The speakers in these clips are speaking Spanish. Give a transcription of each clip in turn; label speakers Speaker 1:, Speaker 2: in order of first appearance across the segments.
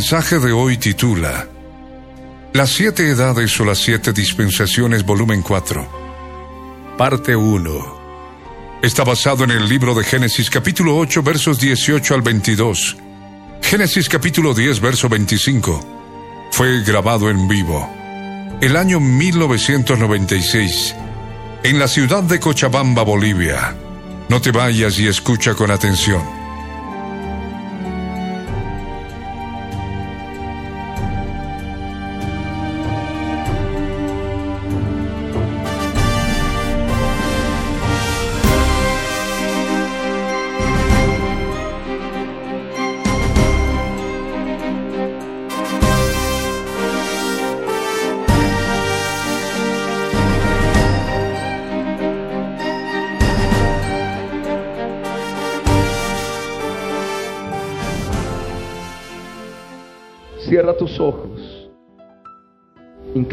Speaker 1: Mensaje de hoy titula Las siete edades o las siete dispensaciones, volumen 4, parte 1. Está basado en el libro de Génesis capítulo 8 versos 18 al 22. Génesis capítulo 10 verso 25. Fue grabado en vivo. El año 1996. En la ciudad de Cochabamba, Bolivia. No te vayas y escucha con atención.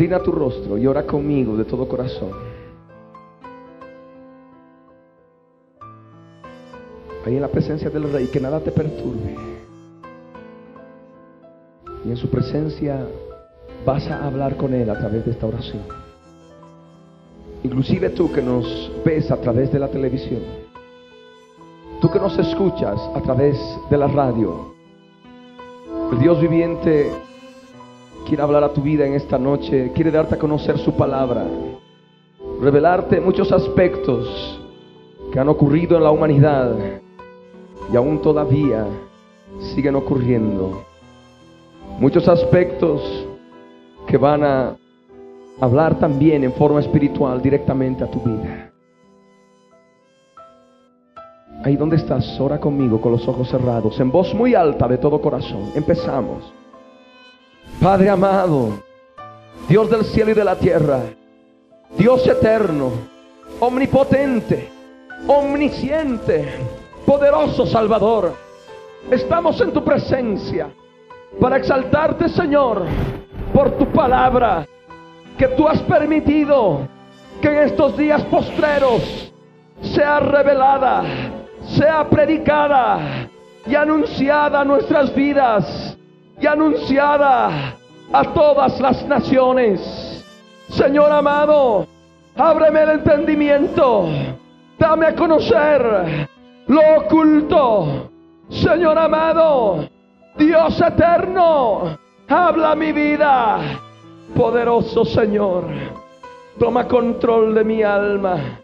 Speaker 2: Inclina tu rostro y ora conmigo de todo corazón. Ahí en la presencia del Rey, que nada te perturbe. Y en su presencia vas a hablar con Él a través de esta oración. Inclusive tú que nos ves a través de la televisión. Tú que nos escuchas a través de la radio. El Dios viviente quiere hablar a tu vida en esta noche, quiere darte a conocer su palabra, revelarte muchos aspectos que han ocurrido en la humanidad y aún todavía siguen ocurriendo. Muchos aspectos que van a hablar también en forma espiritual directamente a tu vida. Ahí donde estás, ora conmigo con los ojos cerrados, en voz muy alta de todo corazón. Empezamos. Padre amado, Dios del cielo y de la tierra, Dios eterno, omnipotente, omnisciente, poderoso Salvador, estamos en tu presencia para exaltarte, Señor, por tu palabra que tú has permitido que en estos días postreros sea revelada sea predicada y anunciada a nuestras vidas y anunciada a todas las naciones. Señor amado, ábreme el entendimiento, dame a conocer lo oculto. Señor amado, Dios eterno, habla mi vida. Poderoso Señor, toma control de mi alma,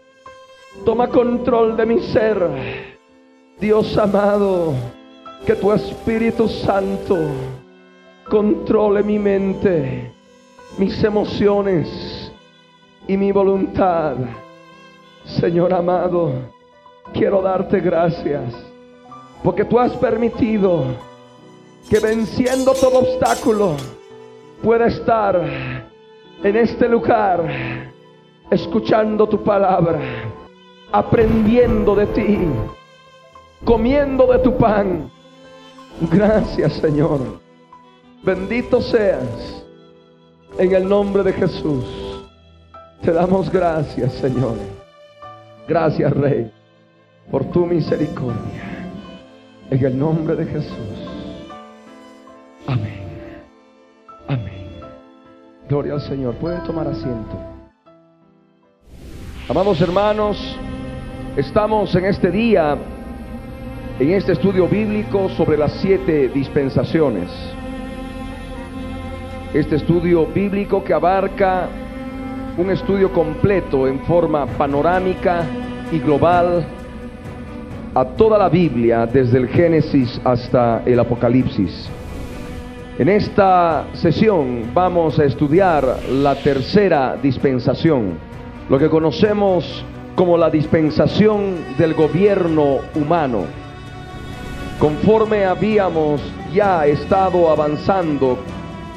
Speaker 2: toma control de mi ser Dios amado, que tu Espíritu Santo controle mi mente, mis emociones y mi voluntad. Señor amado, quiero darte gracias porque tú has permitido que venciendo todo obstáculo pueda estar en este lugar escuchando tu palabra, aprendiendo de ti comiendo de tu pan. Gracias Señor. Bendito seas en el nombre de Jesús. Te damos gracias Señor. Gracias Rey por tu misericordia. En el nombre de Jesús. Amén. Amén. Gloria al Señor. Pueden tomar asiento. Amados hermanos, estamos en este día en este estudio bíblico sobre las siete dispensaciones. Este estudio bíblico que abarca un estudio completo en forma panorámica y global a toda la Biblia desde el Génesis hasta el Apocalipsis. En esta sesión vamos a estudiar la tercera dispensación, lo que conocemos como la dispensación del gobierno humano. Conforme habíamos ya estado avanzando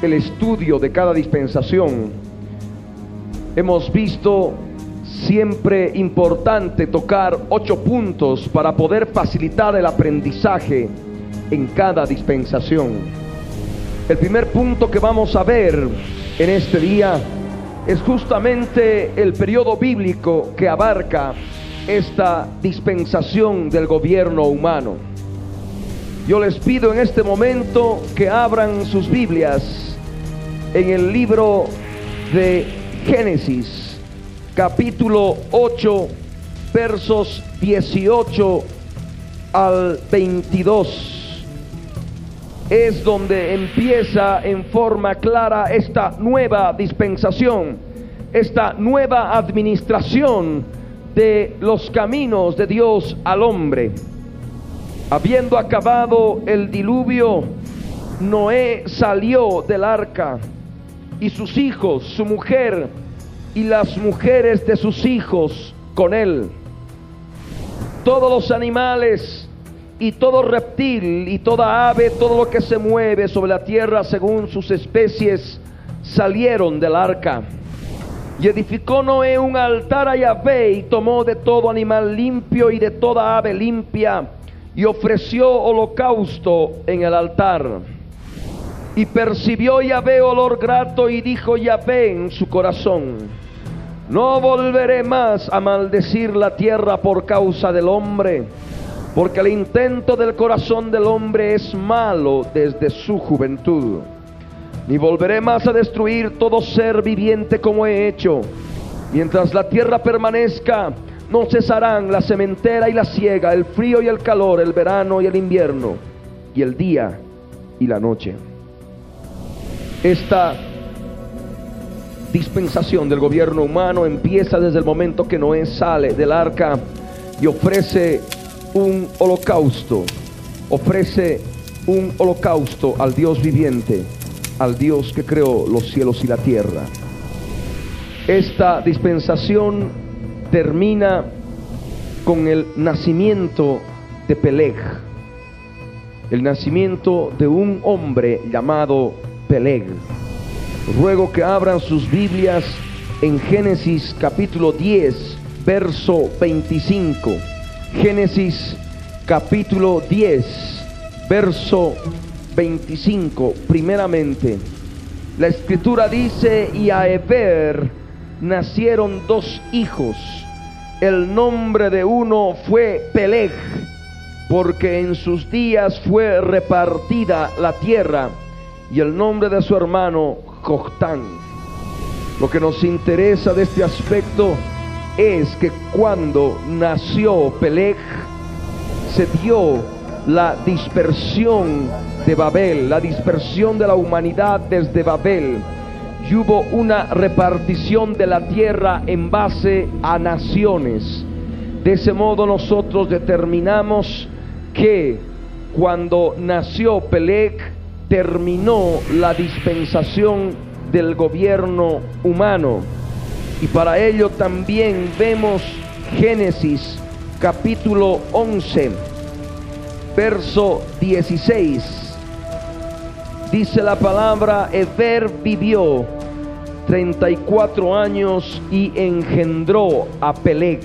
Speaker 2: el estudio de cada dispensación, hemos visto siempre importante tocar ocho puntos para poder facilitar el aprendizaje en cada dispensación. El primer punto que vamos a ver en este día es justamente el periodo bíblico que abarca esta dispensación del gobierno humano. Yo les pido en este momento que abran sus Biblias en el libro de Génesis, capítulo 8, versos 18 al 22 es donde empieza en forma clara esta nueva dispensación, esta nueva administración de los caminos de Dios al hombre. Habiendo acabado el diluvio, Noé salió del arca y sus hijos, su mujer y las mujeres de sus hijos con él. Todos los animales y todo reptil y toda ave, todo lo que se mueve sobre la tierra según sus especies, salieron del arca. Y edificó Noé un altar a Yahvé y tomó de todo animal limpio y de toda ave limpia y ofreció holocausto en el altar. Y percibió Yahvé olor grato y dijo Yahvé en su corazón, no volveré más a maldecir la tierra por causa del hombre porque el intento del corazón del hombre es malo desde su juventud. Ni volveré más a destruir todo ser viviente como he hecho. Mientras la tierra permanezca, no cesarán la sementera y la siega, el frío y el calor, el verano y el invierno, y el día y la noche. Esta dispensación del gobierno humano empieza desde el momento que Noé sale del arca y ofrece un holocausto, ofrece un holocausto al Dios viviente, al Dios que creó los cielos y la tierra. Esta dispensación termina con el nacimiento de Peleg, el nacimiento de un hombre llamado Peleg. Ruego que abran sus Biblias en Génesis capítulo 10, verso 25. Génesis capítulo 10, verso 25, primeramente. La escritura dice, y a Eber nacieron dos hijos. El nombre de uno fue Peleg, porque en sus días fue repartida la tierra, y el nombre de su hermano Joctán. Lo que nos interesa de este aspecto es que cuando nació Peleg, se dio la dispersión de Babel, la dispersión de la humanidad desde Babel. Y hubo una repartición de la tierra en base a naciones. De ese modo nosotros determinamos que cuando nació Peleg terminó la dispensación del gobierno humano y para ello también vemos Génesis capítulo 11, verso 16. Dice la palabra, Eber vivió 34 años y engendró a Peleg.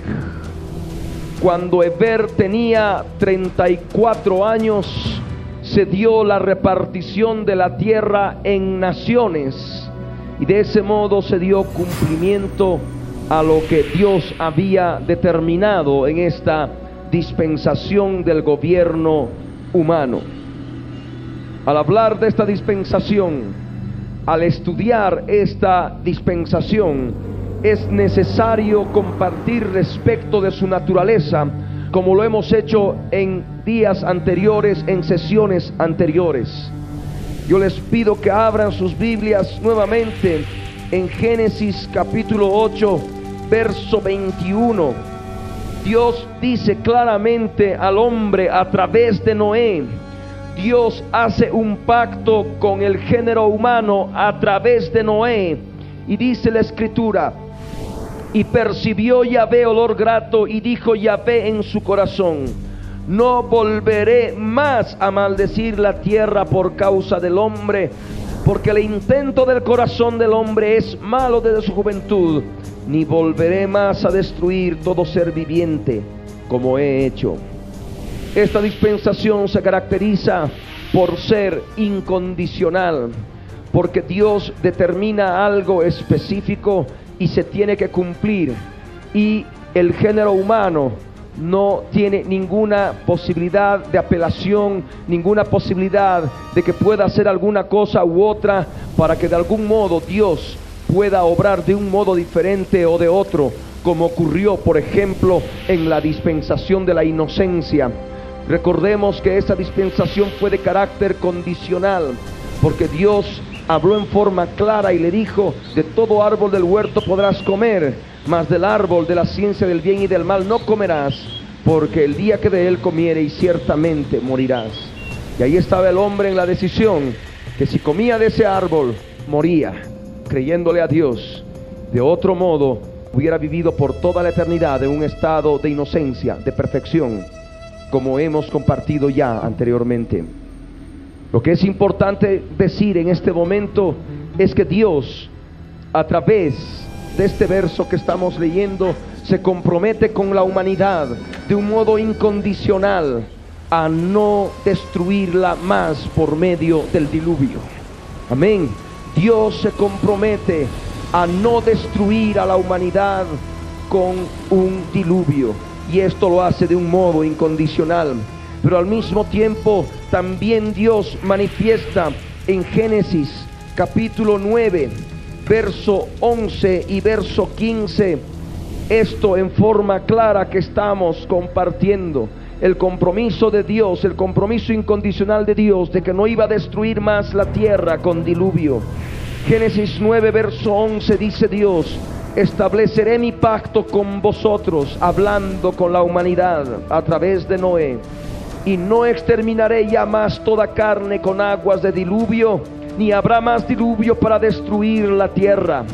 Speaker 2: Cuando Eber tenía 34 años, se dio la repartición de la tierra en naciones y de ese modo se dio cumplimiento a lo que Dios había determinado en esta dispensación del gobierno humano. Al hablar de esta dispensación, al estudiar esta dispensación, es necesario compartir respecto de su naturaleza, como lo hemos hecho en días anteriores, en sesiones anteriores. Yo les pido que abran sus Biblias nuevamente en Génesis capítulo 8, verso 21. Dios dice claramente al hombre a través de Noé, Dios hace un pacto con el género humano a través de Noé. Y dice la escritura, Y percibió Yahvé olor grato y dijo Yahvé en su corazón, no volveré más a maldecir la tierra por causa del hombre, porque el intento del corazón del hombre es malo desde su juventud, ni volveré más a destruir todo ser viviente como he hecho. Esta dispensación se caracteriza por ser incondicional, porque Dios determina algo específico y se tiene que cumplir. Y el género humano no tiene ninguna posibilidad de apelación, ninguna posibilidad de que pueda hacer alguna cosa u otra para que de algún modo Dios pueda obrar de un modo diferente o de otro, como ocurrió, por ejemplo, en la dispensación de la inocencia. Recordemos que esa dispensación fue de carácter condicional, porque Dios habló en forma clara y le dijo, de todo árbol del huerto podrás comer, mas del árbol de la ciencia del bien y del mal no comerás, porque el día que de él comiereis ciertamente morirás. Y ahí estaba el hombre en la decisión, que si comía de ese árbol, moría, creyéndole a Dios. De otro modo, hubiera vivido por toda la eternidad en un estado de inocencia, de perfección, como hemos compartido ya anteriormente. Lo que es importante decir en este momento es que Dios, a través de este verso que estamos leyendo, se compromete con la humanidad de un modo incondicional a no destruirla más por medio del diluvio. Amén. Dios se compromete a no destruir a la humanidad con un diluvio. Y esto lo hace de un modo incondicional pero al mismo tiempo también Dios manifiesta en Génesis capítulo 9, verso 11 y verso 15, esto en forma clara que estamos compartiendo. El compromiso de Dios, el compromiso incondicional de Dios de que no iba a destruir más la tierra con diluvio. Génesis 9, verso 11 dice Dios, estableceré mi pacto con vosotros, hablando con la humanidad a través de Noé y no exterminaré ya más toda carne con aguas de diluvio, ni habrá más diluvio para destruir la tierra.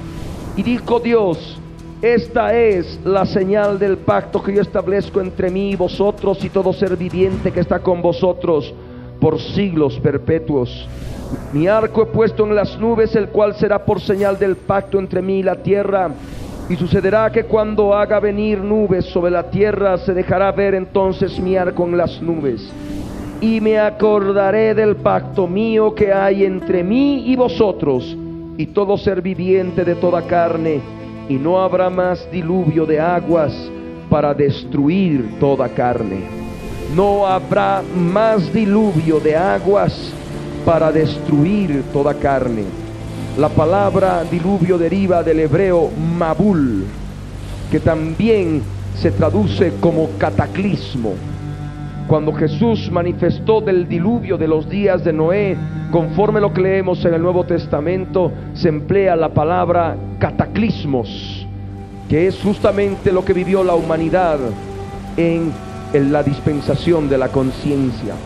Speaker 2: Y dijo Dios, esta es la señal del pacto que yo establezco entre mí y vosotros y todo ser viviente que está con vosotros por siglos perpetuos. Mi arco he puesto en las nubes, el cual será por señal del pacto entre mí y la tierra y sucederá que cuando haga venir nubes sobre la tierra, se dejará ver entonces mi arco en las nubes. Y me acordaré del pacto mío que hay entre mí y vosotros, y todo ser viviente de toda carne, y no habrá más diluvio de aguas para destruir toda carne. No habrá más diluvio de aguas para destruir toda carne la palabra diluvio deriva del hebreo mabul, que también se traduce como cataclismo. Cuando Jesús manifestó del diluvio de los días de Noé, conforme lo que leemos en el Nuevo Testamento, se emplea la palabra cataclismos, que es justamente lo que vivió la humanidad en, en la dispensación de la conciencia.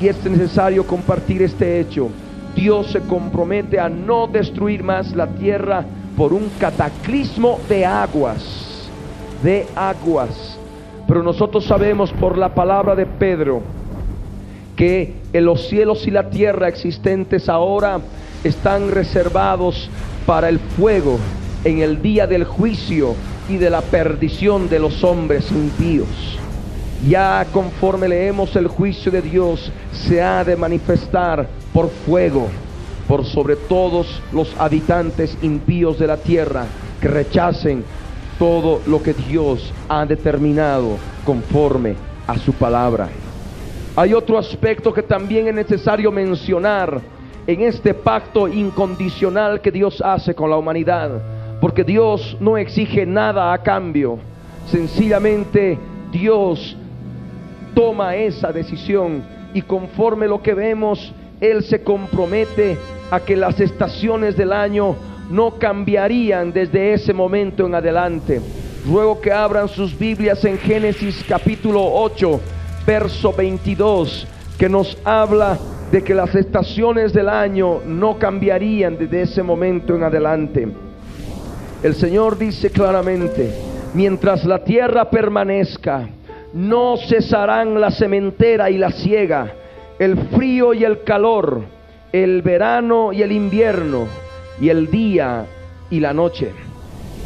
Speaker 2: Y es necesario compartir este hecho Dios se compromete a no destruir más la tierra por un cataclismo de aguas, de aguas. Pero nosotros sabemos por la palabra de Pedro que en los cielos y la tierra existentes ahora están reservados para el fuego en el día del juicio y de la perdición de los hombres impíos. Ya conforme leemos el juicio de Dios, se ha de manifestar por fuego, por sobre todos los habitantes impíos de la tierra que rechacen todo lo que Dios ha determinado conforme a su palabra. Hay otro aspecto que también es necesario mencionar en este pacto incondicional que Dios hace con la humanidad, porque Dios no exige nada a cambio, sencillamente Dios toma esa decisión y conforme lo que vemos, Él se compromete a que las estaciones del año no cambiarían desde ese momento en adelante. Ruego que abran sus Biblias en Génesis capítulo 8, verso 22, que nos habla de que las estaciones del año no cambiarían desde ese momento en adelante. El Señor dice claramente, mientras la tierra permanezca, no cesarán la sementera y la siega, el frío y el calor, el verano y el invierno, y el día y la noche.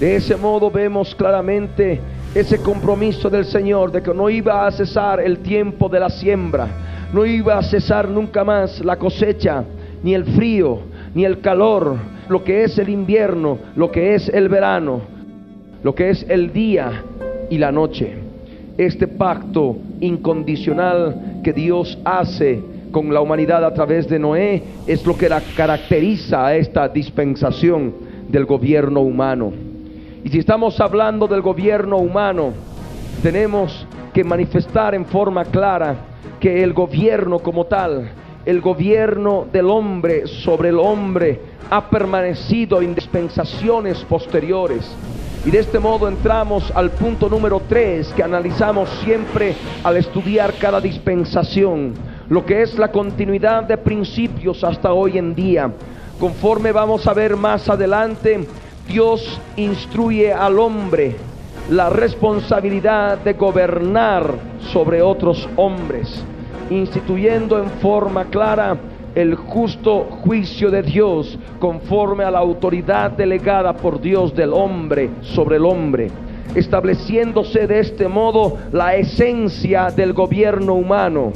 Speaker 2: De ese modo vemos claramente ese compromiso del Señor de que no iba a cesar el tiempo de la siembra, no iba a cesar nunca más la cosecha, ni el frío, ni el calor, lo que es el invierno, lo que es el verano, lo que es el día y la noche. Este pacto incondicional que Dios hace con la humanidad a través de Noé es lo que caracteriza a esta dispensación del gobierno humano. Y si estamos hablando del gobierno humano, tenemos que manifestar en forma clara que el gobierno como tal, el gobierno del hombre sobre el hombre, ha permanecido en dispensaciones posteriores. Y de este modo entramos al punto número 3 que analizamos siempre al estudiar cada dispensación, lo que es la continuidad de principios hasta hoy en día. Conforme vamos a ver más adelante, Dios instruye al hombre la responsabilidad de gobernar sobre otros hombres, instituyendo en forma clara el justo juicio de Dios conforme a la autoridad delegada por Dios del hombre sobre el hombre, estableciéndose de este modo la esencia del gobierno humano.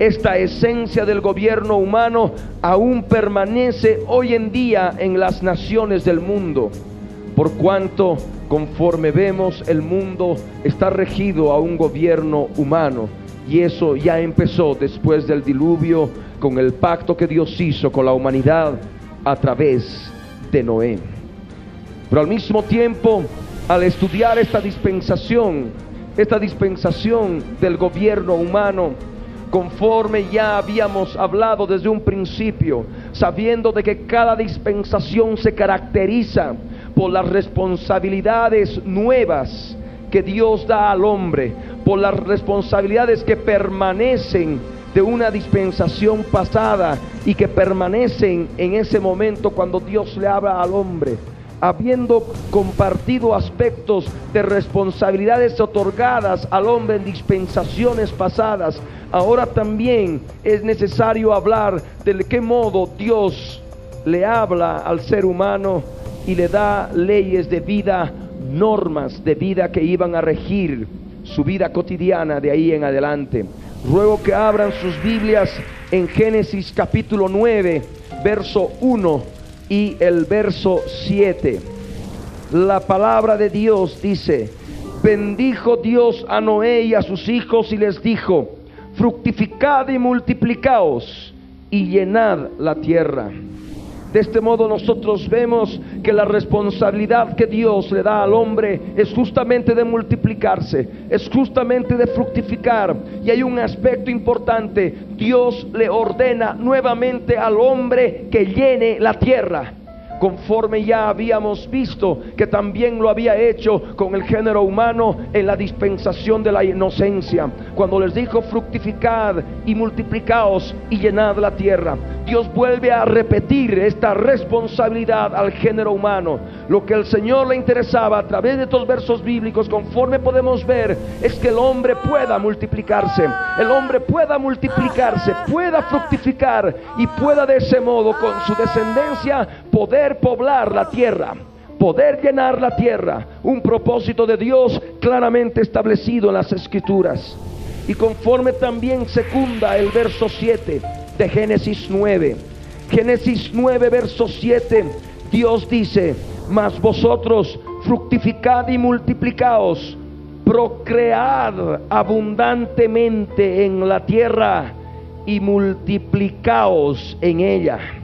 Speaker 2: Esta esencia del gobierno humano aún permanece hoy en día en las naciones del mundo, por cuanto conforme vemos el mundo está regido a un gobierno humano y eso ya empezó después del diluvio con el pacto que Dios hizo con la humanidad a través de Noé. Pero al mismo tiempo, al estudiar esta dispensación, esta dispensación del gobierno humano, conforme ya habíamos hablado desde un principio, sabiendo de que cada dispensación se caracteriza por las responsabilidades nuevas que Dios da al hombre, por las responsabilidades que permanecen de una dispensación pasada y que permanecen en ese momento cuando Dios le habla al hombre, habiendo compartido aspectos de responsabilidades otorgadas al hombre en dispensaciones pasadas, ahora también es necesario hablar de qué modo Dios le habla al ser humano y le da leyes de vida, normas de vida que iban a regir su vida cotidiana de ahí en adelante. Ruego que abran sus Biblias en Génesis capítulo 9, verso 1 y el verso 7. La palabra de Dios dice, bendijo Dios a Noé y a sus hijos y les dijo, fructificad y multiplicaos y llenad la tierra. De este modo nosotros vemos que la responsabilidad que Dios le da al hombre es justamente de multiplicarse, es justamente de fructificar. Y hay un aspecto importante, Dios le ordena nuevamente al hombre que llene la tierra conforme ya habíamos visto que también lo había hecho con el género humano en la dispensación de la inocencia, cuando les dijo fructificad y multiplicaos y llenad la tierra. Dios vuelve a repetir esta responsabilidad al género humano. Lo que el Señor le interesaba a través de estos versos bíblicos, conforme podemos ver, es que el hombre pueda multiplicarse, el hombre pueda multiplicarse, pueda fructificar y pueda de ese modo con su descendencia poder poblar la tierra poder llenar la tierra, un propósito de Dios claramente establecido en las escrituras. Y conforme también secunda el verso 7 de Génesis 9. Génesis 9, verso 7, Dios dice, mas vosotros fructificad y multiplicaos, procread abundantemente en la tierra y multiplicaos en ella.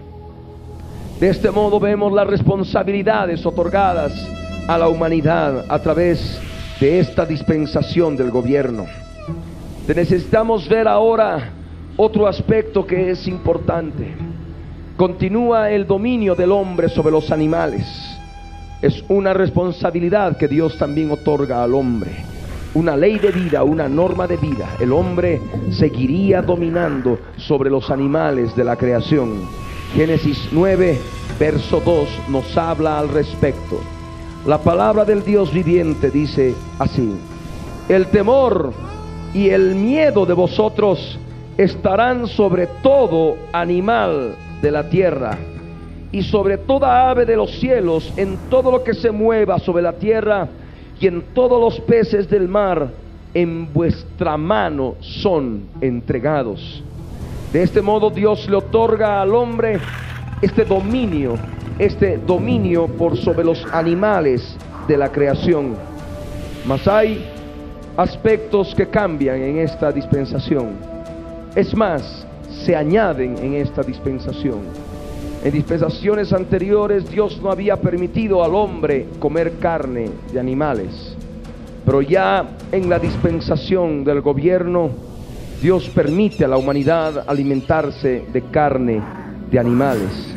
Speaker 2: De este modo vemos las responsabilidades otorgadas a la humanidad a través de esta dispensación del gobierno. necesitamos ver ahora otro aspecto que es importante. Continúa el dominio del hombre sobre los animales. Es una responsabilidad que Dios también otorga al hombre. Una ley de vida, una norma de vida. El hombre seguiría dominando sobre los animales de la creación Génesis 9, verso 2 nos habla al respecto. La palabra del Dios viviente dice así, el temor y el miedo de vosotros estarán sobre todo animal de la tierra y sobre toda ave de los cielos, en todo lo que se mueva sobre la tierra y en todos los peces del mar, en vuestra mano son entregados. De este modo Dios le otorga al hombre este dominio, este dominio por sobre los animales de la creación. Mas hay aspectos que cambian en esta dispensación. Es más, se añaden en esta dispensación. En dispensaciones anteriores Dios no había permitido al hombre comer carne de animales, pero ya en la dispensación del gobierno Dios permite a la humanidad alimentarse de carne de animales.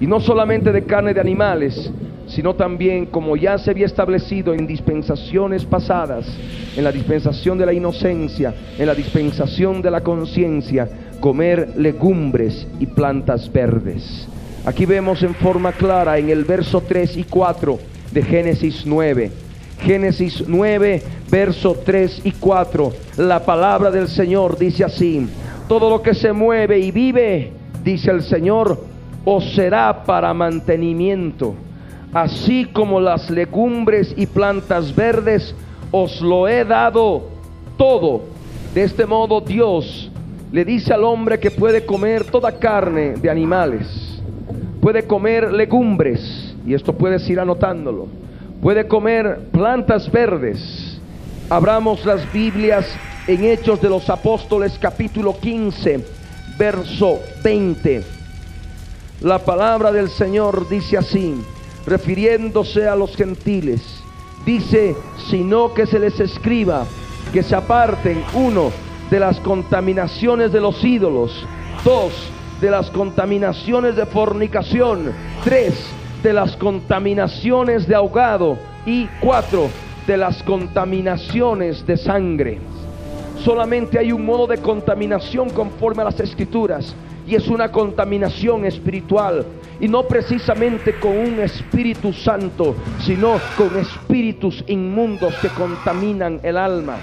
Speaker 2: Y no solamente de carne de animales, sino también como ya se había establecido en dispensaciones pasadas, en la dispensación de la inocencia, en la dispensación de la conciencia, comer legumbres y plantas verdes. Aquí vemos en forma clara en el verso 3 y 4 de Génesis 9. Génesis 9, verso 3 y 4. La palabra del Señor dice así, todo lo que se mueve y vive, dice el Señor, os será para mantenimiento. Así como las legumbres y plantas verdes, os lo he dado todo. De este modo Dios le dice al hombre que puede comer toda carne de animales, puede comer legumbres, y esto puedes ir anotándolo, puede comer plantas verdes. Abramos las Biblias en Hechos de los Apóstoles capítulo 15, verso 20. La palabra del Señor dice así, refiriéndose a los gentiles, dice, sino que se les escriba que se aparten, uno, de las contaminaciones de los ídolos. Dos, de las contaminaciones de fornicación. Tres, de las contaminaciones de ahogado. Y cuatro, de las contaminaciones de sangre. Solamente hay un modo de contaminación conforme a las escrituras y es una contaminación espiritual y no precisamente con un Espíritu Santo, sino con espíritus inmundos que contaminan el alma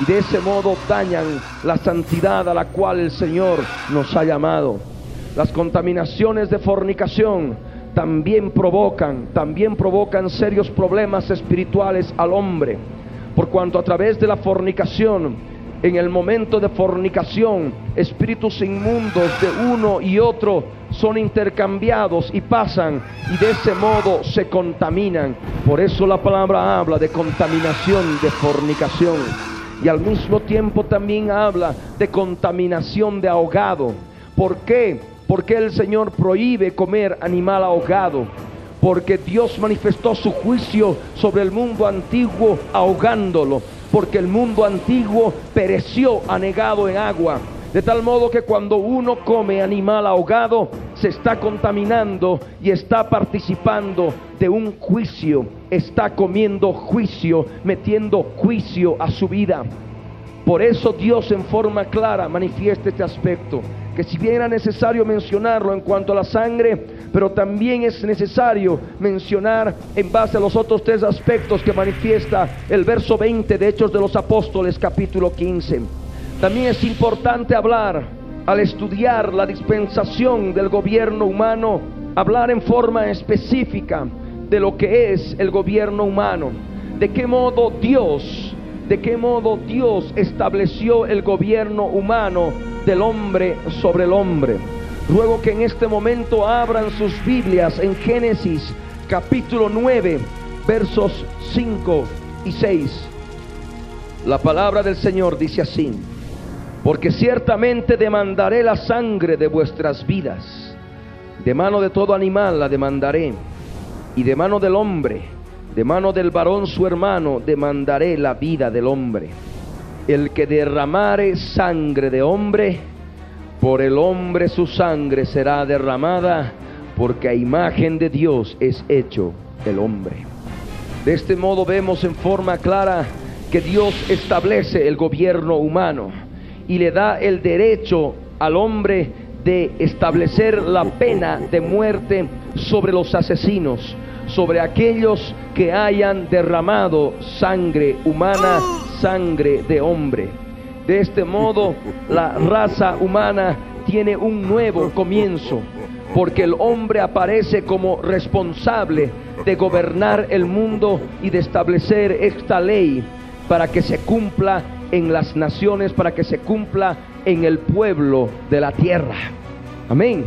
Speaker 2: y de ese modo dañan la santidad a la cual el Señor nos ha llamado. Las contaminaciones de fornicación también provocan, también provocan serios problemas espirituales al hombre, por cuanto a través de la fornicación, en el momento de fornicación, espíritus inmundos de uno y otro son intercambiados y pasan y de ese modo se contaminan. Por eso la palabra habla de contaminación de fornicación y al mismo tiempo también habla de contaminación de ahogado. ¿Por qué? Porque el Señor prohíbe comer animal ahogado. Porque Dios manifestó su juicio sobre el mundo antiguo ahogándolo. Porque el mundo antiguo pereció anegado en agua. De tal modo que cuando uno come animal ahogado, se está contaminando y está participando de un juicio, está comiendo juicio, metiendo juicio a su vida. Por eso Dios en forma clara manifiesta este aspecto, que si bien era necesario mencionarlo en cuanto a la sangre, pero también es necesario mencionar en base a los otros tres aspectos que manifiesta el verso 20 de Hechos de los Apóstoles capítulo 15. También es importante hablar, al estudiar la dispensación del gobierno humano, hablar en forma específica de lo que es el gobierno humano, de qué modo Dios, de qué modo Dios estableció el gobierno humano del hombre sobre el hombre. Ruego que en este momento abran sus Biblias en Génesis capítulo 9, versos 5 y 6. La palabra del Señor dice así porque ciertamente demandaré la sangre de vuestras vidas. De mano de todo animal la demandaré, y de mano del hombre, de mano del varón su hermano, demandaré la vida del hombre. El que derramare sangre de hombre, por el hombre su sangre será derramada, porque a imagen de Dios es hecho el hombre. De este modo vemos en forma clara que Dios establece el gobierno humano y le da el derecho al hombre de establecer la pena de muerte sobre los asesinos, sobre aquellos que hayan derramado sangre humana, sangre de hombre. De este modo, la raza humana tiene un nuevo comienzo, porque el hombre aparece como responsable de gobernar el mundo y de establecer esta ley para que se cumpla en las naciones, para que se cumpla en el pueblo de la tierra. Amén.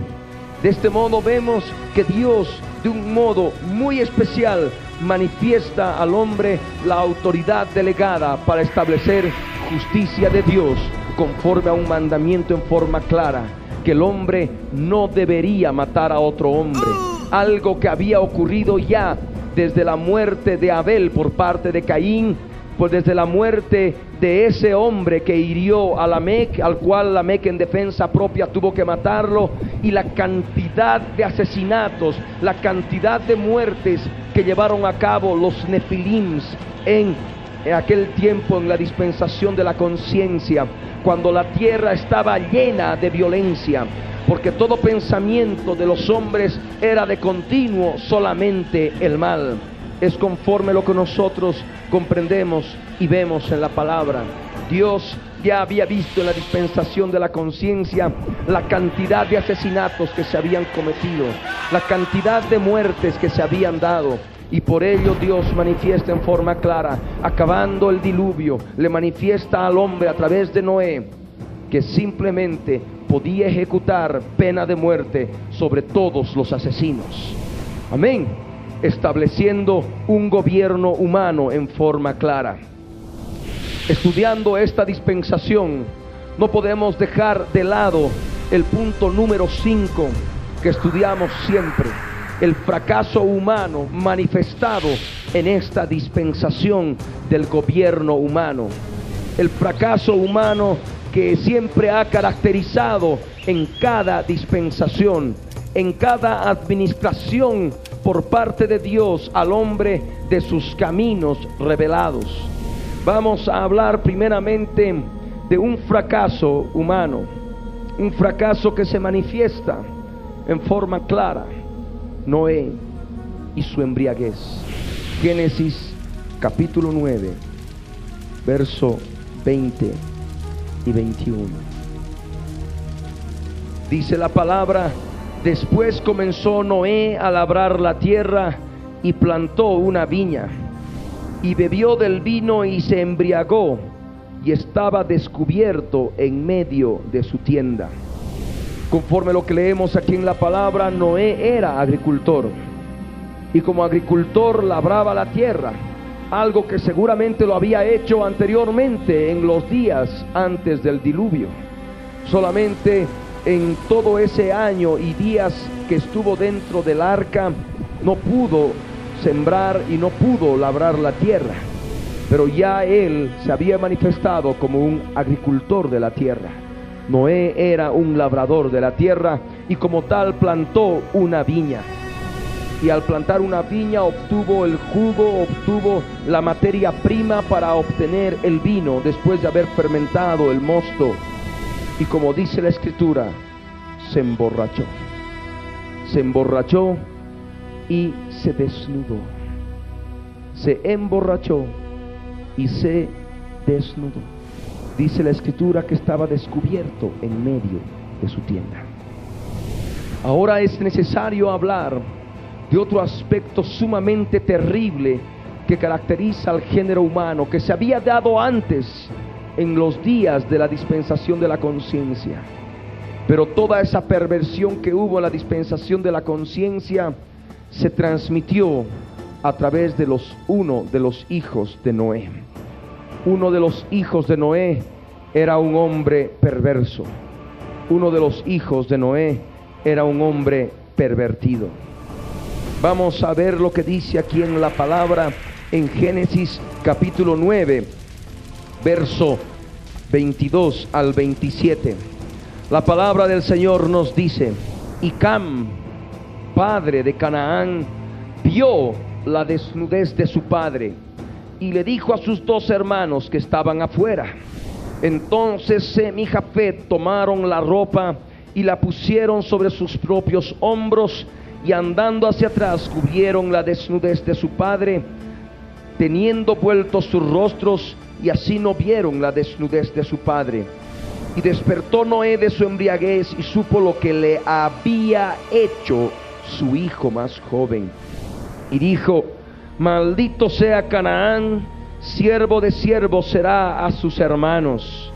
Speaker 2: De este modo vemos que Dios de un modo muy especial manifiesta al hombre la autoridad delegada para establecer justicia de Dios conforme a un mandamiento en forma clara, que el hombre no debería matar a otro hombre, algo que había ocurrido ya desde la muerte de Abel por parte de Caín pues desde la muerte de ese hombre que hirió a Lamec, al cual Lamec en defensa propia tuvo que matarlo, y la cantidad de asesinatos, la cantidad de muertes que llevaron a cabo los nefilims en, en aquel tiempo, en la dispensación de la conciencia, cuando la tierra estaba llena de violencia, porque todo pensamiento de los hombres era de continuo solamente el mal es conforme lo que nosotros comprendemos y vemos en la palabra. Dios ya había visto en la dispensación de la conciencia la cantidad de asesinatos que se habían cometido, la cantidad de muertes que se habían dado. Y por ello Dios manifiesta en forma clara, acabando el diluvio, le manifiesta al hombre a través de Noé que simplemente podía ejecutar pena de muerte sobre todos los asesinos. Amén estableciendo un gobierno humano en forma clara. Estudiando esta dispensación, no podemos dejar de lado el punto número 5 que estudiamos siempre, el fracaso humano manifestado en esta dispensación del gobierno humano. El fracaso humano que siempre ha caracterizado en cada dispensación, en cada administración por parte de Dios al hombre de sus caminos revelados. Vamos a hablar primeramente de un fracaso humano, un fracaso que se manifiesta en forma clara. Noé y su embriaguez. Génesis capítulo 9, verso 20 y 21. Dice la palabra, Después comenzó Noé a labrar la tierra y plantó una viña y bebió del vino y se embriagó y estaba descubierto en medio de su tienda. Conforme lo que leemos aquí en la palabra, Noé era agricultor y como agricultor labraba la tierra, algo que seguramente lo había hecho anteriormente en los días antes del diluvio. Solamente en todo ese año y días que estuvo dentro del arca, no pudo sembrar y no pudo labrar la tierra. Pero ya él se había manifestado como un agricultor de la tierra. Noé era un labrador de la tierra y como tal plantó una viña. Y al plantar una viña obtuvo el jugo, obtuvo la materia prima para obtener el vino después de haber fermentado el mosto y como dice la escritura, se emborrachó. Se emborrachó y se desnudó. Se emborrachó y se desnudó. Dice la escritura que estaba descubierto en medio de su tienda. Ahora es necesario hablar de otro aspecto sumamente terrible que caracteriza al género humano, que se había dado antes en los días de la dispensación de la conciencia. Pero toda esa perversión que hubo en la dispensación de la conciencia se transmitió a través de los uno de los hijos de Noé. Uno de los hijos de Noé era un hombre perverso. Uno de los hijos de Noé era un hombre pervertido. Vamos a ver lo que dice aquí en la palabra en Génesis capítulo 9 verso 22 al 27. La palabra del Señor nos dice, y Cam, padre de Canaán, vio la desnudez de su padre y le dijo a sus dos hermanos que estaban afuera. Entonces Sem y Jafet tomaron la ropa y la pusieron sobre sus propios hombros y andando hacia atrás cubrieron la desnudez de su padre, teniendo vueltos sus rostros y así no vieron la desnudez de su padre. Y despertó Noé de su embriaguez y supo lo que le había hecho su hijo más joven. Y dijo, maldito sea Canaán, siervo de siervo será a sus hermanos.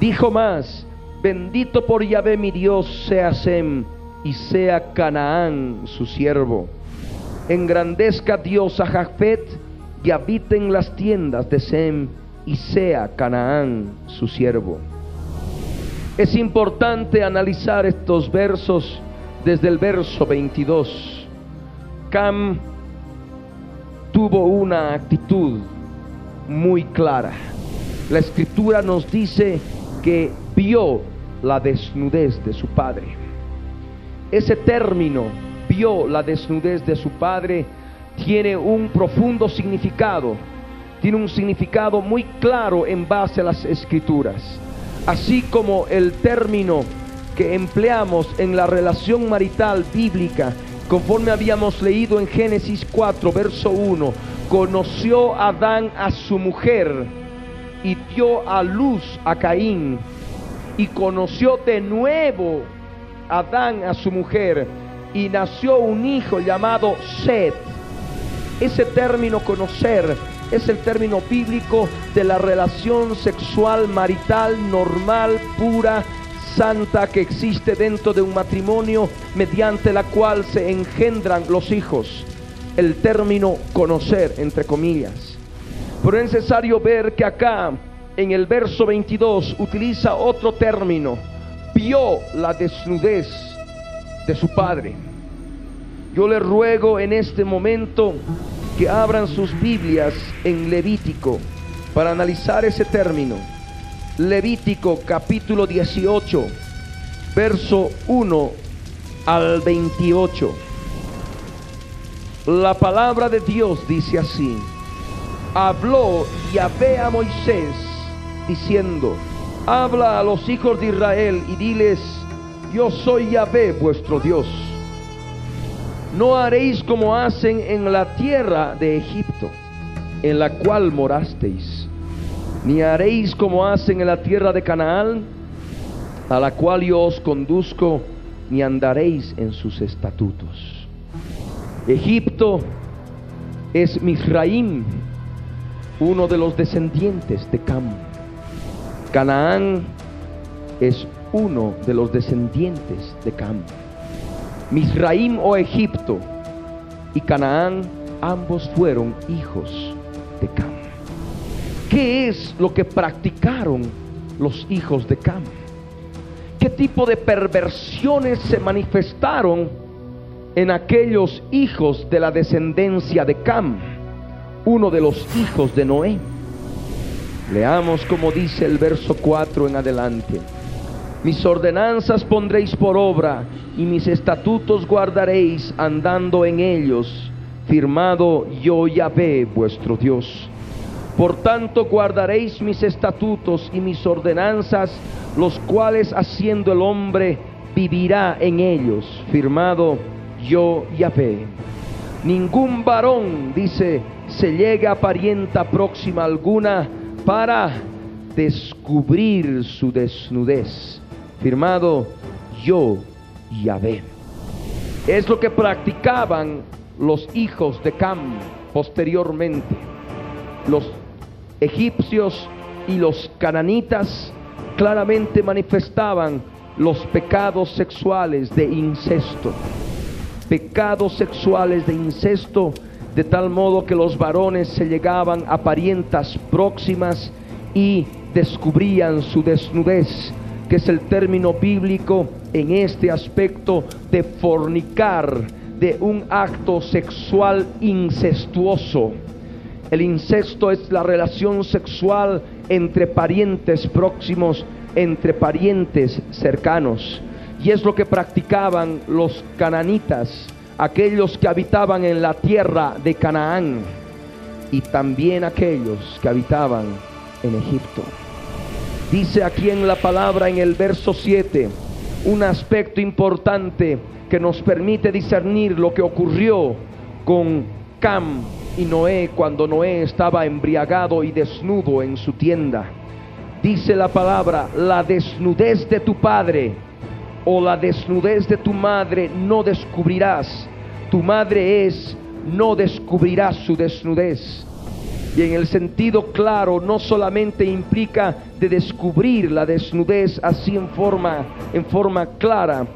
Speaker 2: Dijo más, bendito por Yahvé mi Dios sea Sem y sea Canaán su siervo. Engrandezca Dios a Jafet y habite en las tiendas de Sem y sea Canaán su siervo. Es importante analizar estos versos desde el verso 22. Cam tuvo una actitud muy clara. La escritura nos dice que vio la desnudez de su padre. Ese término, vio la desnudez de su padre, tiene un profundo significado, tiene un significado muy claro en base a las escrituras. Así como el término que empleamos en la relación marital bíblica, conforme habíamos leído en Génesis 4, verso 1, conoció Adán a su mujer y dio a luz a Caín y conoció de nuevo Adán a su mujer y nació un hijo llamado Seth. Ese término conocer es el término bíblico de la relación sexual marital normal, pura, santa que existe dentro de un matrimonio mediante la cual se engendran los hijos. El término conocer, entre comillas. Pero es necesario ver que acá, en el verso 22, utiliza otro término vio la desnudez de su padre. Yo le ruego en este momento que abran sus Biblias en Levítico para analizar ese término. Levítico capítulo 18, verso 1 al 28. La palabra de Dios dice así. Habló Yahvé a Moisés diciendo, Habla a los hijos de Israel y diles, yo soy Yahvé vuestro Dios. No haréis como hacen en la tierra de Egipto, en la cual morasteis, ni haréis como hacen en la tierra de Canaán, a la cual yo os conduzco, ni andaréis en sus estatutos. Egipto es Misraim, uno de los descendientes de Cam Canaán es uno de los descendientes de Cam. Misraim o Egipto y Canaán ambos fueron hijos de Cam. ¿Qué es lo que practicaron los hijos de Cam? ¿Qué tipo de perversiones se manifestaron en aquellos hijos de la descendencia de Cam, uno de los hijos de Noé? Leamos como dice el verso 4 en adelante. Mis ordenanzas pondréis por obra y mis estatutos guardaréis andando en ellos, firmado yo Yahvé vuestro Dios. Por tanto guardaréis mis estatutos y mis ordenanzas, los cuales haciendo el hombre vivirá en ellos, firmado yo Yahvé. Ningún varón, dice, se llega a parienta próxima alguna, para descubrir su desnudez. Firmado yo, Yahvé. Es lo que practicaban los hijos de Cam posteriormente. Los egipcios y los cananitas claramente manifestaban los pecados sexuales de incesto. Pecados sexuales de incesto de tal modo que los varones se llegaban a parientas próximas y descubrían su desnudez, que es el término bíblico en este aspecto de fornicar, de un acto sexual incestuoso. El incesto es la relación sexual entre parientes próximos, entre parientes cercanos. Y es lo que practicaban los cananitas aquellos que habitaban en la tierra de Canaán y también aquellos que habitaban en Egipto. Dice aquí en la palabra en el verso 7 un aspecto importante que nos permite discernir lo que ocurrió con Cam y Noé cuando Noé estaba embriagado y desnudo en su tienda. Dice la palabra, la desnudez de tu padre o la desnudez de tu madre no descubrirás. Tu madre es, no descubrirás su desnudez. Y en el sentido claro, no solamente implica de descubrir la desnudez así en forma, en forma clara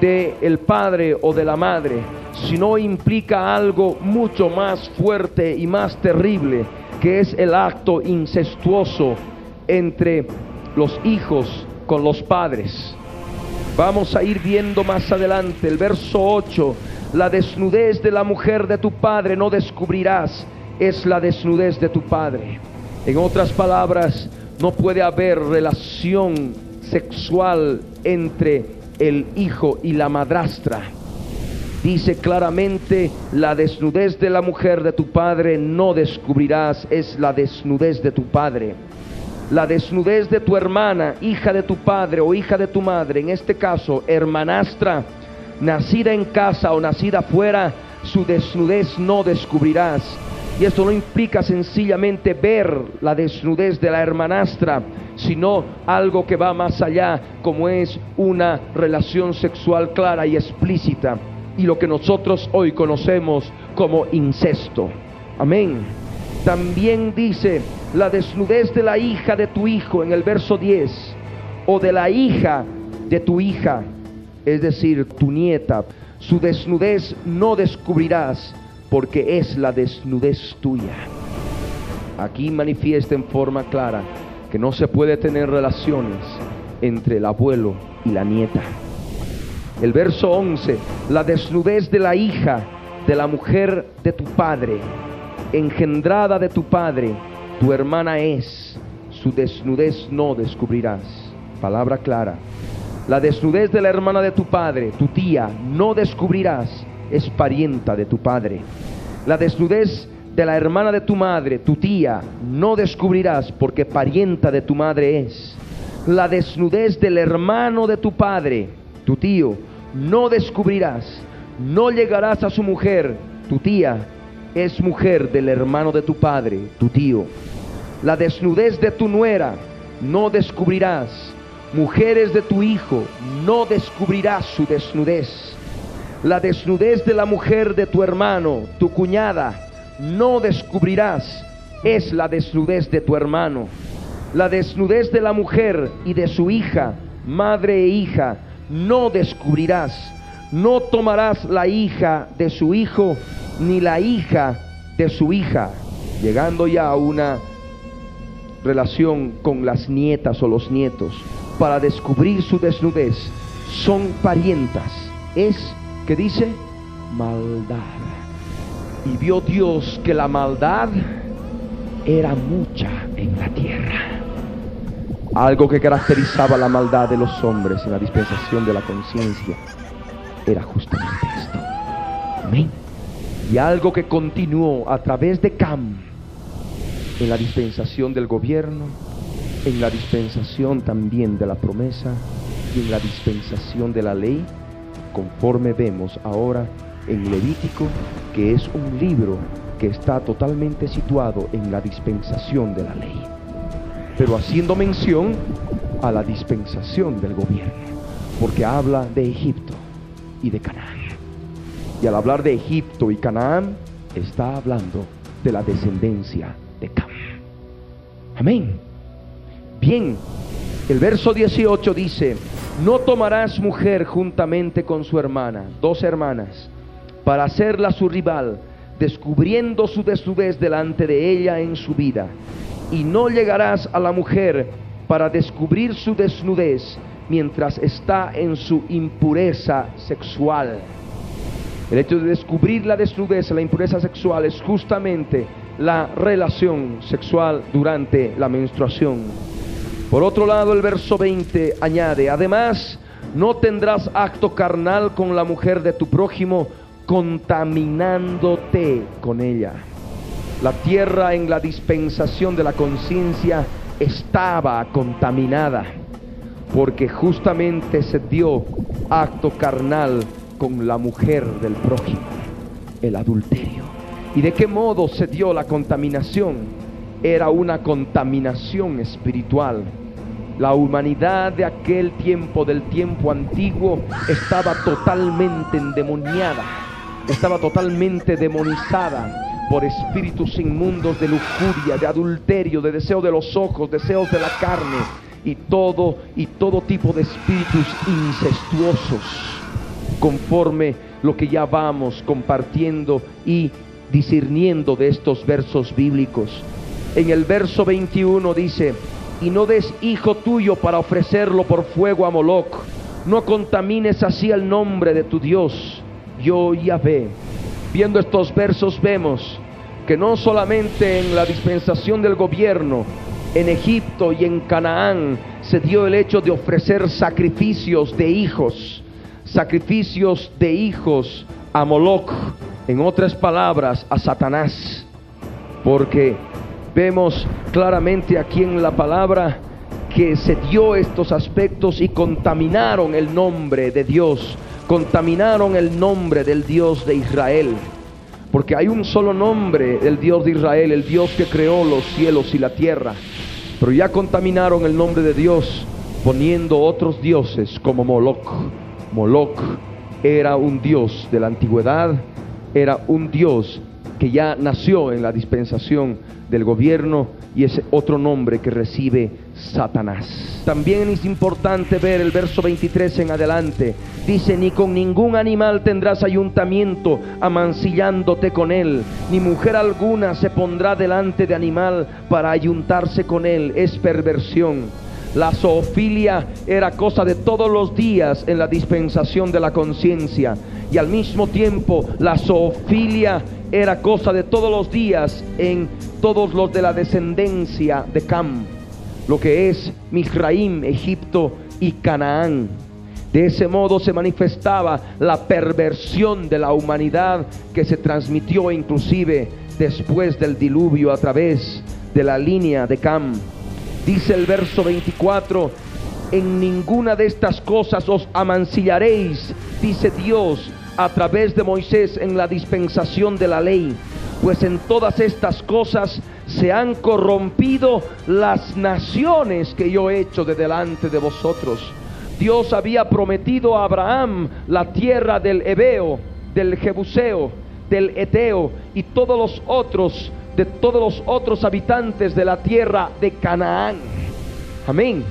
Speaker 2: de el padre o de la madre, sino implica algo mucho más fuerte y más terrible, que es el acto incestuoso entre los hijos con los padres. Vamos a ir viendo más adelante el verso 8. La desnudez de la mujer de tu padre no descubrirás, es la desnudez de tu padre. En otras palabras, no puede haber relación sexual entre el hijo y la madrastra. Dice claramente, la desnudez de la mujer de tu padre no descubrirás, es la desnudez de tu padre la desnudez de tu hermana, hija de tu padre o hija de tu madre, en este caso hermanastra, nacida en casa o nacida fuera, su desnudez no descubrirás. Y esto no implica sencillamente ver la desnudez de la hermanastra, sino algo que va más allá, como es una relación sexual clara y explícita, y lo que nosotros hoy conocemos como incesto. Amén. También dice la desnudez de la hija de tu hijo en el verso 10, o de la hija de tu hija, es decir, tu nieta, su desnudez no descubrirás porque es la desnudez tuya. Aquí manifiesta en forma clara que no se puede tener relaciones entre el abuelo y la nieta. El verso 11, la desnudez de la hija de la mujer de tu padre engendrada de tu padre, tu hermana es, su desnudez no descubrirás. Palabra clara. La desnudez de la hermana de tu padre, tu tía, no descubrirás, es parienta de tu padre. La desnudez de la hermana de tu madre, tu tía, no descubrirás porque parienta de tu madre es. La desnudez del hermano de tu padre, tu tío, no descubrirás. No llegarás a su mujer, tu tía, es mujer del hermano de tu padre, tu tío. La desnudez de tu nuera no descubrirás. Mujeres de tu hijo no descubrirás su desnudez. La desnudez de la mujer de tu hermano, tu cuñada, no descubrirás. Es la desnudez de tu hermano. La desnudez de la mujer y de su hija, madre e hija, no descubrirás. No tomarás la hija de su hijo ni la hija de su hija, llegando ya a una relación con las nietas o los nietos, para descubrir su desnudez, son parientas. Es, que dice, maldad. Y vio Dios que la maldad era mucha en la tierra. Algo que caracterizaba la maldad de los hombres en la dispensación de la conciencia era justamente esto. Amén y algo que continuó a través de Cam en la dispensación del gobierno, en la dispensación también de la promesa y en la dispensación de la ley, conforme vemos ahora en Levítico, que es un libro que está totalmente situado en la dispensación de la ley, pero haciendo mención a la dispensación del gobierno, porque habla de Egipto y de Canaán. Y al hablar de Egipto y Canaán, está hablando de la descendencia de Cam. Amén. Bien, el verso 18 dice, no tomarás mujer juntamente con su hermana, dos hermanas, para hacerla su rival, descubriendo su desnudez delante de ella en su vida. Y no llegarás a la mujer para descubrir su desnudez mientras está en su impureza sexual. El hecho de descubrir la desnudez, la impureza sexual, es justamente la relación sexual durante la menstruación. Por otro lado, el verso 20 añade, además, no tendrás acto carnal con la mujer de tu prójimo, contaminándote con ella. La tierra en la dispensación de la conciencia estaba contaminada, porque justamente se dio acto carnal con la mujer del prójimo, el adulterio. ¿Y de qué modo se dio la contaminación? Era una contaminación espiritual. La humanidad de aquel tiempo, del tiempo antiguo, estaba totalmente endemoniada, estaba totalmente demonizada por espíritus inmundos de lujuria, de adulterio, de deseo de los ojos, deseos de la carne y todo y todo tipo de espíritus incestuosos, conforme lo que ya vamos compartiendo y discerniendo de estos versos bíblicos. En el verso 21 dice, y no des hijo tuyo para ofrecerlo por fuego a Moloc, no contamines así el nombre de tu Dios, yo Yahvé. Viendo estos versos vemos que no solamente en la dispensación del gobierno, en Egipto y en Canaán se dio el hecho de ofrecer sacrificios de hijos, sacrificios de hijos a Moloch, en otras palabras, a Satanás, porque vemos claramente aquí en la palabra que se dio estos aspectos y contaminaron el nombre de Dios, contaminaron el nombre del Dios de Israel. Porque hay un solo nombre del Dios de Israel, el Dios que creó los cielos y la tierra. Pero ya contaminaron el nombre de Dios poniendo otros dioses como Moloch. Moloch era un dios de la antigüedad, era un dios que ya nació en la dispensación del gobierno y es otro nombre que recibe Satanás. También es importante ver el verso 23 en adelante. Dice, ni con ningún animal tendrás ayuntamiento amancillándote con él, ni mujer alguna se pondrá delante de animal para ayuntarse con él. Es perversión. La zoofilia era cosa de todos los días en la dispensación de la conciencia y al mismo tiempo la zoofilia era cosa de todos los días en todos los de la descendencia de Cam, lo que es Misraim, Egipto y Canaán. De ese modo se manifestaba la perversión de la humanidad que se transmitió inclusive después del diluvio a través de la línea de Cam. Dice el verso 24, en ninguna de estas cosas os amancillaréis, dice Dios a través de Moisés en la dispensación de la ley, pues en todas estas cosas se han corrompido las naciones que yo he hecho de delante de vosotros. Dios había prometido a Abraham la tierra del Ebeo, del Jebuseo, del Eteo y todos los otros, de todos los otros habitantes de la tierra de Canaán. Amén.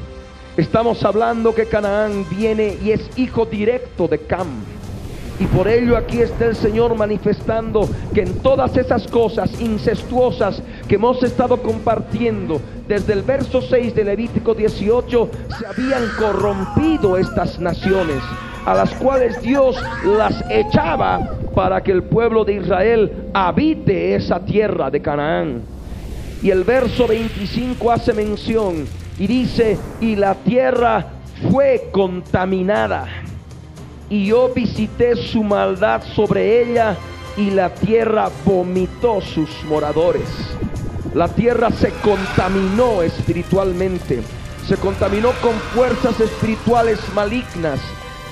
Speaker 2: Estamos hablando que Canaán viene y es hijo directo de Cam. Y por ello aquí está el Señor manifestando que en todas esas cosas incestuosas que hemos estado compartiendo desde el verso 6 de Levítico 18 se habían corrompido estas naciones a las cuales Dios las echaba para que el pueblo de Israel habite esa tierra de Canaán. Y el verso 25 hace mención y dice, y la tierra fue contaminada y yo visité su maldad sobre ella y la tierra vomitó sus moradores. La tierra se contaminó espiritualmente, se contaminó con fuerzas espirituales malignas.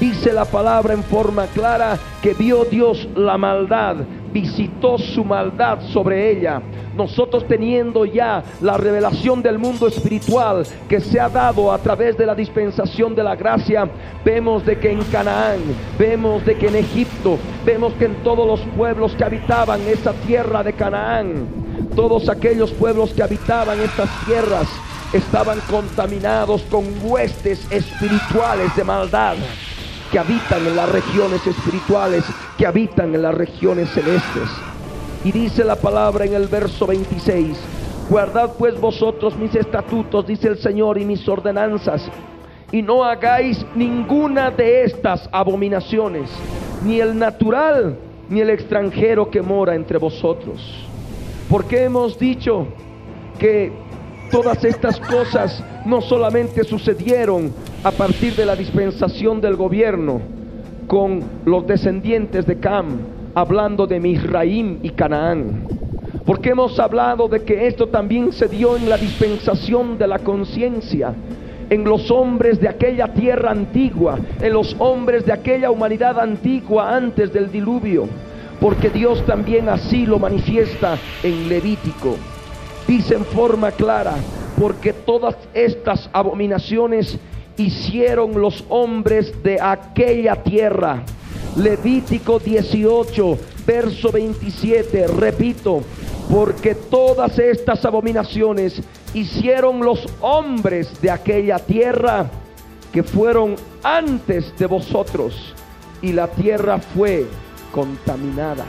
Speaker 2: Dice la palabra en forma clara que vio Dios la maldad, visitó su maldad sobre ella. Nosotros teniendo ya la revelación del mundo espiritual que se ha dado a través de la dispensación de la gracia, vemos de que en Canaán, vemos de que en Egipto, vemos que en todos los pueblos que habitaban esa tierra de Canaán, todos aquellos pueblos que habitaban estas tierras, estaban contaminados con huestes espirituales de maldad que habitan en las regiones espirituales, que habitan en las regiones celestes. Y dice la palabra en el verso 26, guardad pues vosotros mis estatutos, dice el Señor, y mis ordenanzas, y no hagáis ninguna de estas abominaciones, ni el natural, ni el extranjero que mora entre vosotros. Porque hemos dicho que todas estas cosas no solamente sucedieron a partir de la dispensación del gobierno con los descendientes de Cam, hablando de Misraim y Canaán. Porque hemos hablado de que esto también se dio en la dispensación de la conciencia. en los hombres de aquella tierra antigua, en los hombres de aquella humanidad antigua antes del diluvio, porque Dios también así lo manifiesta en Levítico. Dice en forma clara, porque todas estas abominaciones hicieron los hombres de aquella tierra. Levítico 18, verso 27, repito, porque todas estas abominaciones hicieron los hombres de aquella tierra que fueron antes de vosotros y la tierra fue contaminada.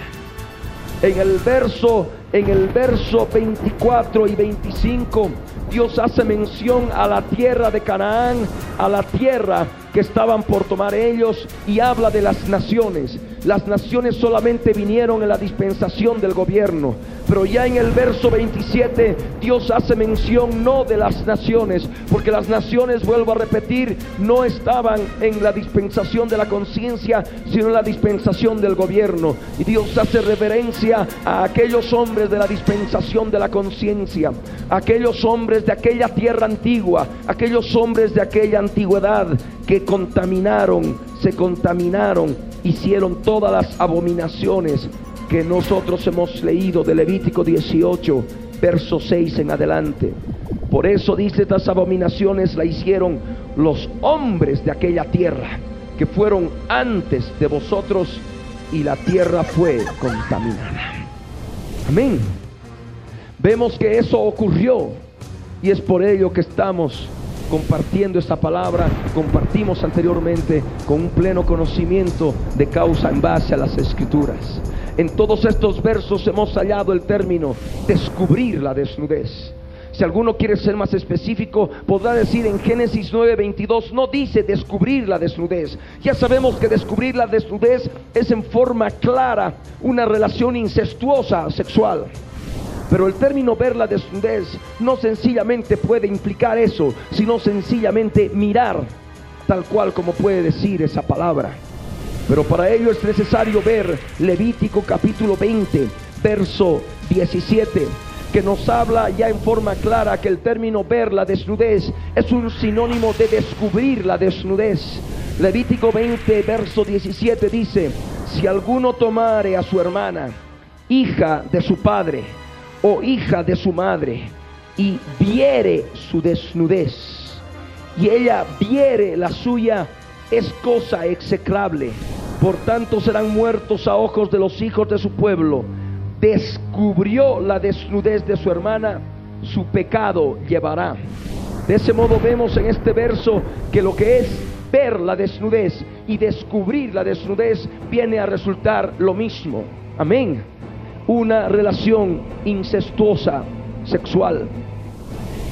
Speaker 2: En el verso en el verso 24 y 25 Dios hace mención a la tierra de Canaán, a la tierra que estaban por tomar ellos y habla de las naciones. Las naciones solamente vinieron en la dispensación del gobierno, pero ya en el verso 27 Dios hace mención no de las naciones, porque las naciones, vuelvo a repetir, no estaban en la dispensación de la conciencia, sino en la dispensación del gobierno. Y Dios hace reverencia a aquellos hombres de la dispensación de la conciencia, aquellos hombres de aquella tierra antigua, aquellos hombres de aquella antigüedad que contaminaron, se contaminaron, hicieron todas las abominaciones que nosotros hemos leído de Levítico 18, verso 6 en adelante. Por eso dice, estas abominaciones la hicieron los hombres de aquella tierra, que fueron antes de vosotros, y la tierra fue contaminada. Amén. Vemos que eso ocurrió y es por ello que estamos compartiendo esta palabra, compartimos anteriormente con un pleno conocimiento de causa en base a las escrituras. En todos estos versos hemos hallado el término descubrir la desnudez. Si alguno quiere ser más específico, podrá decir en Génesis 9:22, no dice descubrir la desnudez. Ya sabemos que descubrir la desnudez es en forma clara una relación incestuosa sexual. Pero el término ver la desnudez no sencillamente puede implicar eso, sino sencillamente mirar, tal cual como puede decir esa palabra. Pero para ello es necesario ver Levítico capítulo 20, verso 17, que nos habla ya en forma clara que el término ver la desnudez es un sinónimo de descubrir la desnudez. Levítico 20, verso 17 dice, si alguno tomare a su hermana, hija de su padre, o hija de su madre y viere su desnudez y ella viere la suya, es cosa execrable. Por tanto serán muertos a ojos de los hijos de su pueblo. Descubrió la desnudez de su hermana, su pecado llevará. De ese modo vemos en este verso que lo que es ver la desnudez y descubrir la desnudez viene a resultar lo mismo. Amén una relación incestuosa sexual.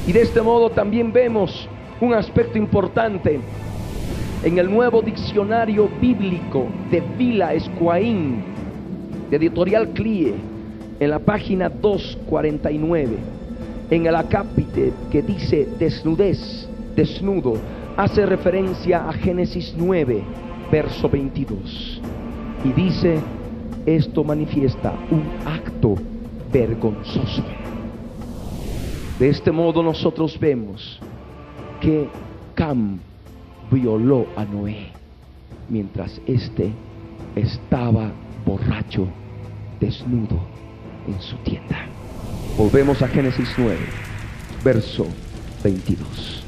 Speaker 2: Y de este modo también vemos un aspecto importante en el nuevo diccionario bíblico de Vila Escuaín, de editorial CLIE, en la página 249, en el acápite que dice desnudez, desnudo, hace referencia a Génesis 9, verso 22. Y dice, esto manifiesta un acto vergonzoso. De este modo nosotros vemos que Cam violó a Noé mientras éste estaba borracho, desnudo en su tienda. Volvemos a Génesis 9, verso 22.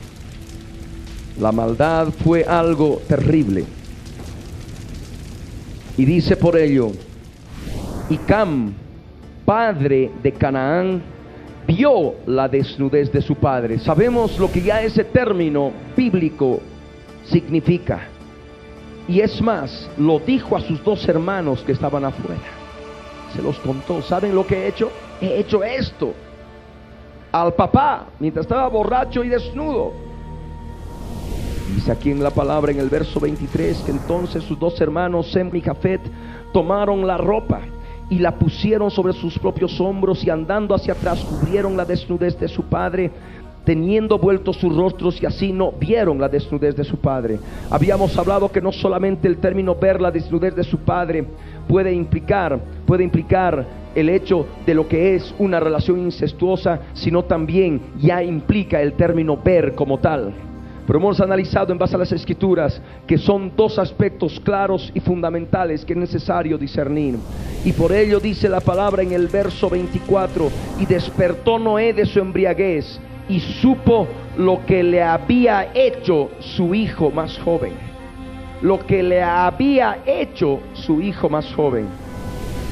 Speaker 2: La maldad fue algo terrible. Y dice por ello, y Cam, padre de Canaán, vio la desnudez de su padre. Sabemos lo que ya ese término bíblico significa. Y es más, lo dijo a sus dos hermanos que estaban afuera. Se los contó. ¿Saben lo que he hecho? He hecho esto. Al papá, mientras estaba borracho y desnudo. Dice aquí en la palabra, en el verso 23, que entonces sus dos hermanos, Sem y Jafet, tomaron la ropa y la pusieron sobre sus propios hombros y andando hacia atrás cubrieron la desnudez de su padre teniendo vueltos sus rostros y así no vieron la desnudez de su padre. Habíamos hablado que no solamente el término ver la desnudez de su padre puede implicar, puede implicar el hecho de lo que es una relación incestuosa, sino también ya implica el término ver como tal. Pero hemos analizado en base a las escrituras que son dos aspectos claros y fundamentales que es necesario discernir. Y por ello dice la palabra en el verso 24, y despertó Noé de su embriaguez y supo lo que le había hecho su hijo más joven. Lo que le había hecho su hijo más joven.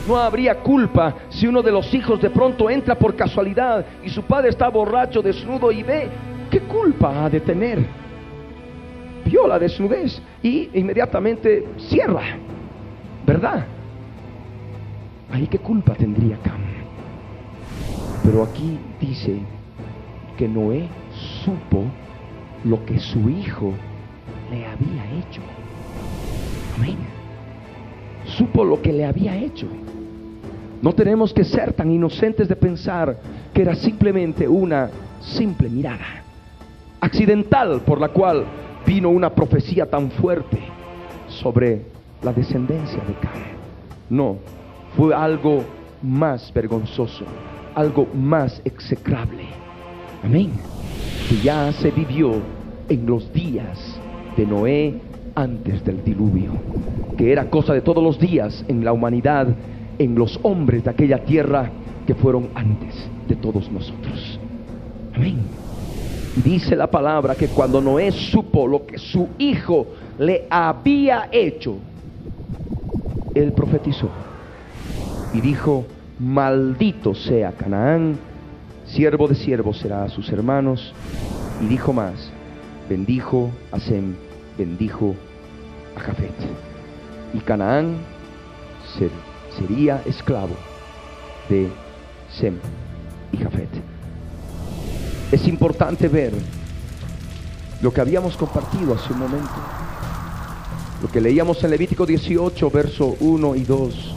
Speaker 2: No habría culpa si uno de los hijos de pronto entra por casualidad y su padre está borracho, desnudo y ve. ¿Qué culpa ha de tener? Vio la desnudez y inmediatamente cierra. ¿Verdad? Ahí qué culpa tendría Cam. Pero aquí dice que Noé supo lo que su hijo le había hecho. Supo lo que le había hecho. No tenemos que ser tan inocentes de pensar que era simplemente una simple mirada accidental por la cual vino una profecía tan fuerte sobre la descendencia de Cam. No, fue algo más vergonzoso, algo más execrable Amén. Que ya se vivió en los días de Noé antes del diluvio. Que era cosa de todos los días en la humanidad, en los hombres de aquella tierra que fueron antes de todos nosotros. Amén. dice la palabra que cuando Noé supo lo que su hijo le había hecho, él profetizó y dijo, maldito sea Canaán siervo de siervos será a sus hermanos. Y dijo más, bendijo a Sem, bendijo Jafet. Y Canaán sería esclavo de Sem y Jafet. Es importante ver lo que habíamos compartido hace un momento, lo que leíamos en Levítico 18, verso 1 y 2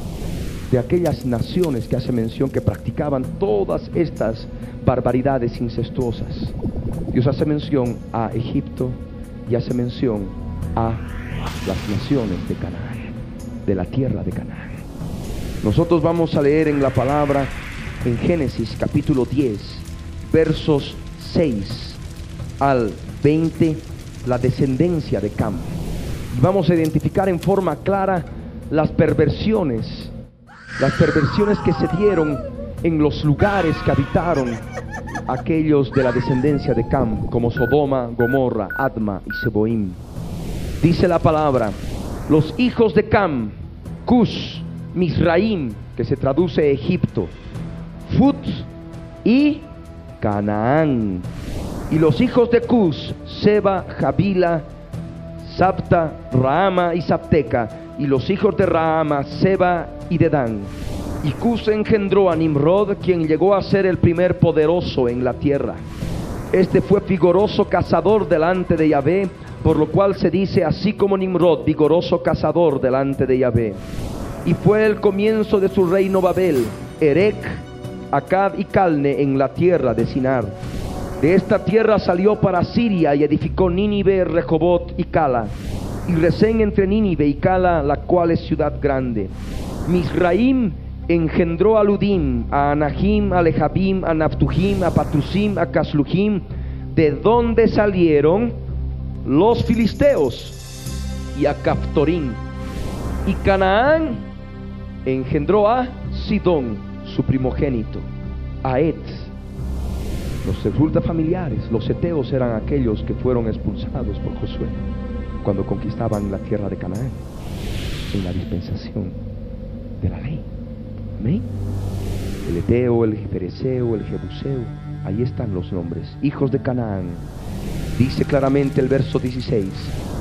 Speaker 2: de aquellas naciones que hace mención que practicaban todas estas barbaridades incestuosas. Dios hace mención a Egipto y hace mención a las naciones de Canaán, de la tierra de Canaán. Nosotros vamos a leer en la palabra en Génesis capítulo 10, versos 6 al 20, la descendencia de Cam. Y vamos a identificar en forma clara las perversiones las perversiones que se dieron en los lugares que habitaron aquellos de la descendencia de Cam, como Sodoma, Gomorra, Adma y Seboim. Dice la palabra, los hijos de Cam, Cus, Misraim, que se traduce Egipto, Fut y Canaán. Y los hijos de Cus, Seba, Javila, Sapta, Raama y Sapteca. Y los hijos de Raama, Seba y Dedán. Y Cus engendró a Nimrod, quien llegó a ser el primer poderoso en la tierra. Este fue vigoroso cazador delante de Yahvé, por lo cual se dice así como Nimrod, vigoroso cazador delante de Yahvé. Y fue el comienzo de su reino Babel, Erec, Acad y Calne en la tierra de Sinar. De esta tierra salió para Siria y edificó Nínive, Rehobot y Cala. Y recén entre Nínive y Cala, la cual es ciudad grande. Misraim engendró a Ludim, a Anahim, a Lejabim, a Naftujim, a Patrusim, a Casluhim, de donde salieron los filisteos y a Caftorim. Y Canaán engendró a Sidón, su primogénito, a Et. Los resulta familiares, los eteos eran aquellos que fueron expulsados por Josué cuando conquistaban la tierra de Canaán en la dispensación de la ley. Amén. El Eteo, el Pereceo, el Jebuseo, ahí están los nombres. Hijos de Canaán. Dice claramente el verso 16,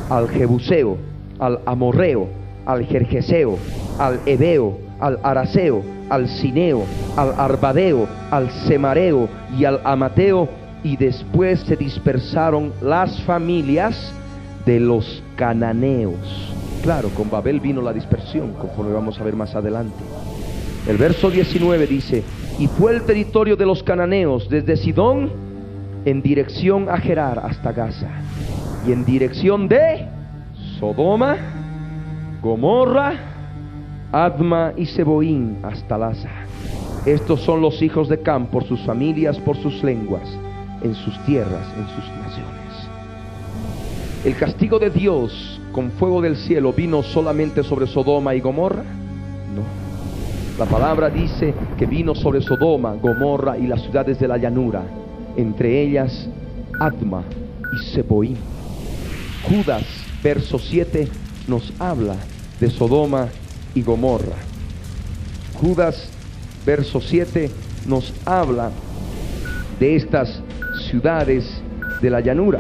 Speaker 2: al Jebuseo, al Amorreo, al Jerjeseo, al Ebeo, al Araseo, al Cineo, al Arbadeo, al Semareo y al Amateo, y después se dispersaron las familias de los cananeos. Claro, con Babel vino la dispersión, conforme vamos a ver más adelante. El verso 19 dice, y fue el territorio de los cananeos desde Sidón en dirección a Gerar hasta Gaza, y en dirección de Sodoma, Gomorra, Adma y Seboín hasta Laza. Estos son los hijos de Cam por sus familias, por sus lenguas, en sus tierras, en sus naciones. ¿El castigo de Dios con fuego del cielo vino solamente sobre Sodoma y Gomorra? No. La palabra dice que vino sobre Sodoma, Gomorra y las ciudades de la llanura, entre ellas Adma y Seboim. Judas, verso 7, nos habla de Sodoma y Gomorra. Judas, verso 7, nos habla de estas ciudades de la llanura.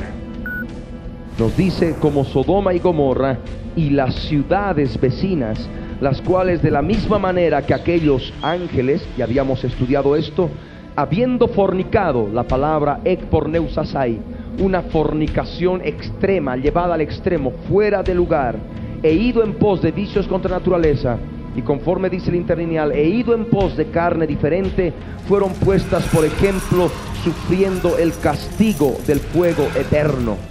Speaker 2: Nos dice como Sodoma y Gomorra y las ciudades vecinas, las cuales de la misma manera que aquellos ángeles, ya habíamos estudiado esto, habiendo fornicado la palabra ekporneusasai, una fornicación extrema, llevada al extremo, fuera de lugar, e ido en pos de vicios contra naturaleza, y conforme dice el interlineal, e ido en pos de carne diferente, fueron puestas, por ejemplo, sufriendo el castigo del fuego eterno.